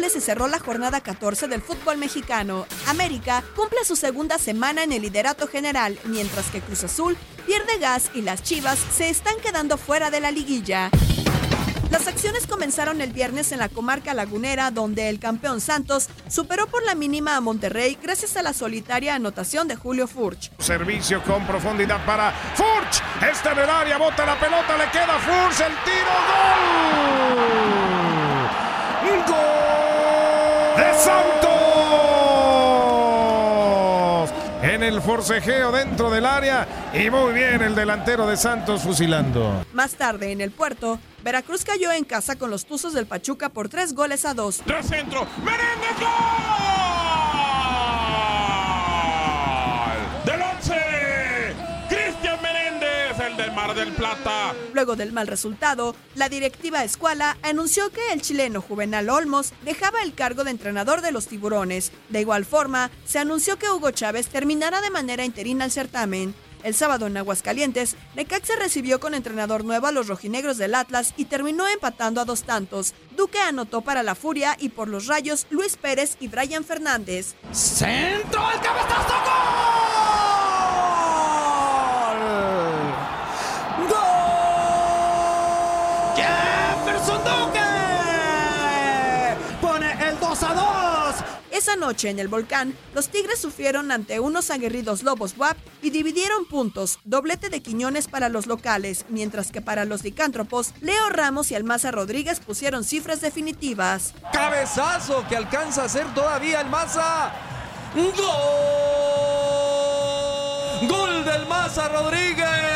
26 goles se cerró la jornada 14 del fútbol mexicano. América cumple su segunda semana en el liderato general, mientras que Cruz Azul pierde gas y las Chivas se están quedando fuera de la liguilla. Las acciones comenzaron el viernes en la comarca lagunera, donde el campeón Santos superó por la mínima a Monterrey gracias a la solitaria anotación de Julio Furch. Servicio con profundidad para Furch. Este en el área, bota la pelota, le queda Furch, el tiro, gol. ¡Gol! ¡De Santos! En el forcejeo dentro del área y muy bien el delantero de Santos fusilando. Más tarde, en el puerto, Veracruz cayó en casa con los Tuzos del Pachuca por tres goles a dos. ¡Tras centro! ¡Menéndez gol! Mar del Plata! Luego del mal resultado, la directiva Escuala anunció que el chileno Juvenal Olmos dejaba el cargo de entrenador de los tiburones. De igual forma, se anunció que Hugo Chávez terminará de manera interina el certamen. El sábado en Aguascalientes, Necaxa recibió con entrenador nuevo a los rojinegros del Atlas y terminó empatando a dos tantos. Duque anotó para la Furia y por los Rayos Luis Pérez y Brian Fernández. ¡Centro al cabezazo! ¡Gol! ¡Gol! ¡Jefferson Duque! Pone el 2 a 2. Esa noche en el volcán, los Tigres sufrieron ante unos aguerridos Lobos WAP y dividieron puntos, doblete de Quiñones para los locales, mientras que para los licántropos, Leo Ramos y Almaza Rodríguez pusieron cifras definitivas. Cabezazo que alcanza a hacer todavía Almaza. ¡Gol! ¡Gol del Maza Rodríguez!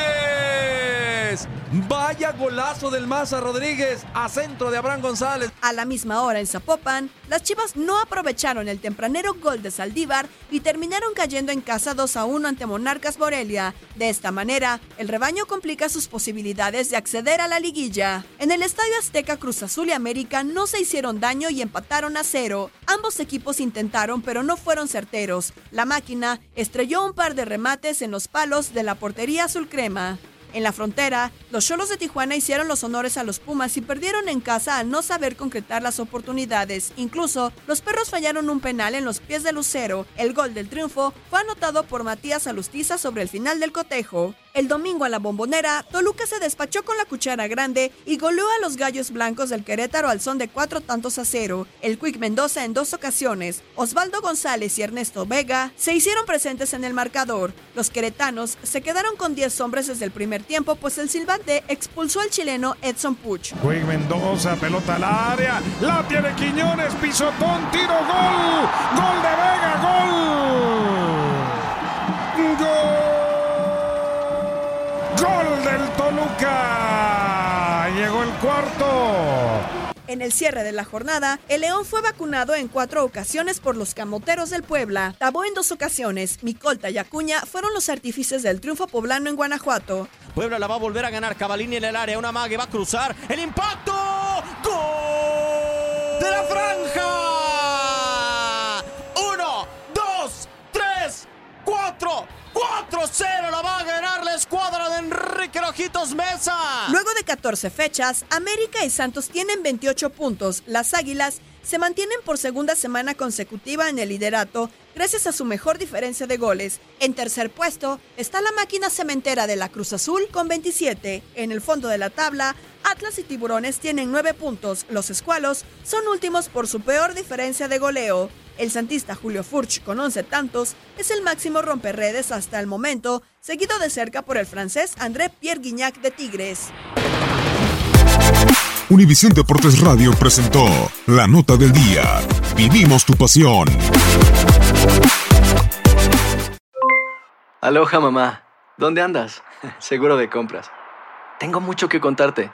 Vaya golazo del Maza Rodríguez a centro de Abraham González. A la misma hora en Zapopan, las Chivas no aprovecharon el tempranero gol de Saldívar y terminaron cayendo en casa 2 a 1 ante Monarcas Morelia. De esta manera, el rebaño complica sus posibilidades de acceder a la liguilla. En el Estadio Azteca, Cruz Azul y América no se hicieron daño y empataron a cero. Ambos equipos intentaron, pero no fueron certeros. La máquina estrelló un par de remates en los palos de la portería azul crema. En la frontera, los Cholos de Tijuana hicieron los honores a los Pumas y perdieron en casa al no saber concretar las oportunidades. Incluso, los perros fallaron un penal en los pies de Lucero. El gol del triunfo fue anotado por Matías Alustiza sobre el final del cotejo. El domingo a la bombonera, Toluca se despachó con la cuchara grande y goleó a los gallos blancos del Querétaro al son de cuatro tantos a cero. El Quick Mendoza en dos ocasiones, Osvaldo González y Ernesto Vega se hicieron presentes en el marcador. Los queretanos se quedaron con 10 hombres desde el primer tiempo, pues el silbante expulsó al chileno Edson Puch. Quick Mendoza, pelota al área, la tiene Quiñones, pisotón, tiro, gol, gol de Vega, gol. Del Toluca. Llegó el cuarto. En el cierre de la jornada, el León fue vacunado en cuatro ocasiones por los camoteros del Puebla. Tabó en dos ocasiones. Micolta y Acuña fueron los artífices del triunfo poblano en Guanajuato. Puebla la va a volver a ganar. Cavalini en el área. Una mague va a cruzar. El impacto. ¡Gol! Luego de 14 fechas, América y Santos tienen 28 puntos. Las Águilas se mantienen por segunda semana consecutiva en el liderato gracias a su mejor diferencia de goles. En tercer puesto está la máquina cementera de la Cruz Azul con 27. En el fondo de la tabla, Atlas y Tiburones tienen 9 puntos. Los Escualos son últimos por su peor diferencia de goleo. El santista Julio Furch, con 11 tantos, es el máximo romperredes hasta el momento, seguido de cerca por el francés André Pierre Guignac de Tigres. Univisión Deportes Radio presentó la nota del día. Vivimos tu pasión. Aloha mamá, ¿dónde andas? Seguro de compras. Tengo mucho que contarte.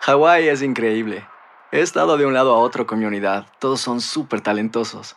Hawái es increíble. He estado de un lado a otro con mi unidad. Todos son súper talentosos.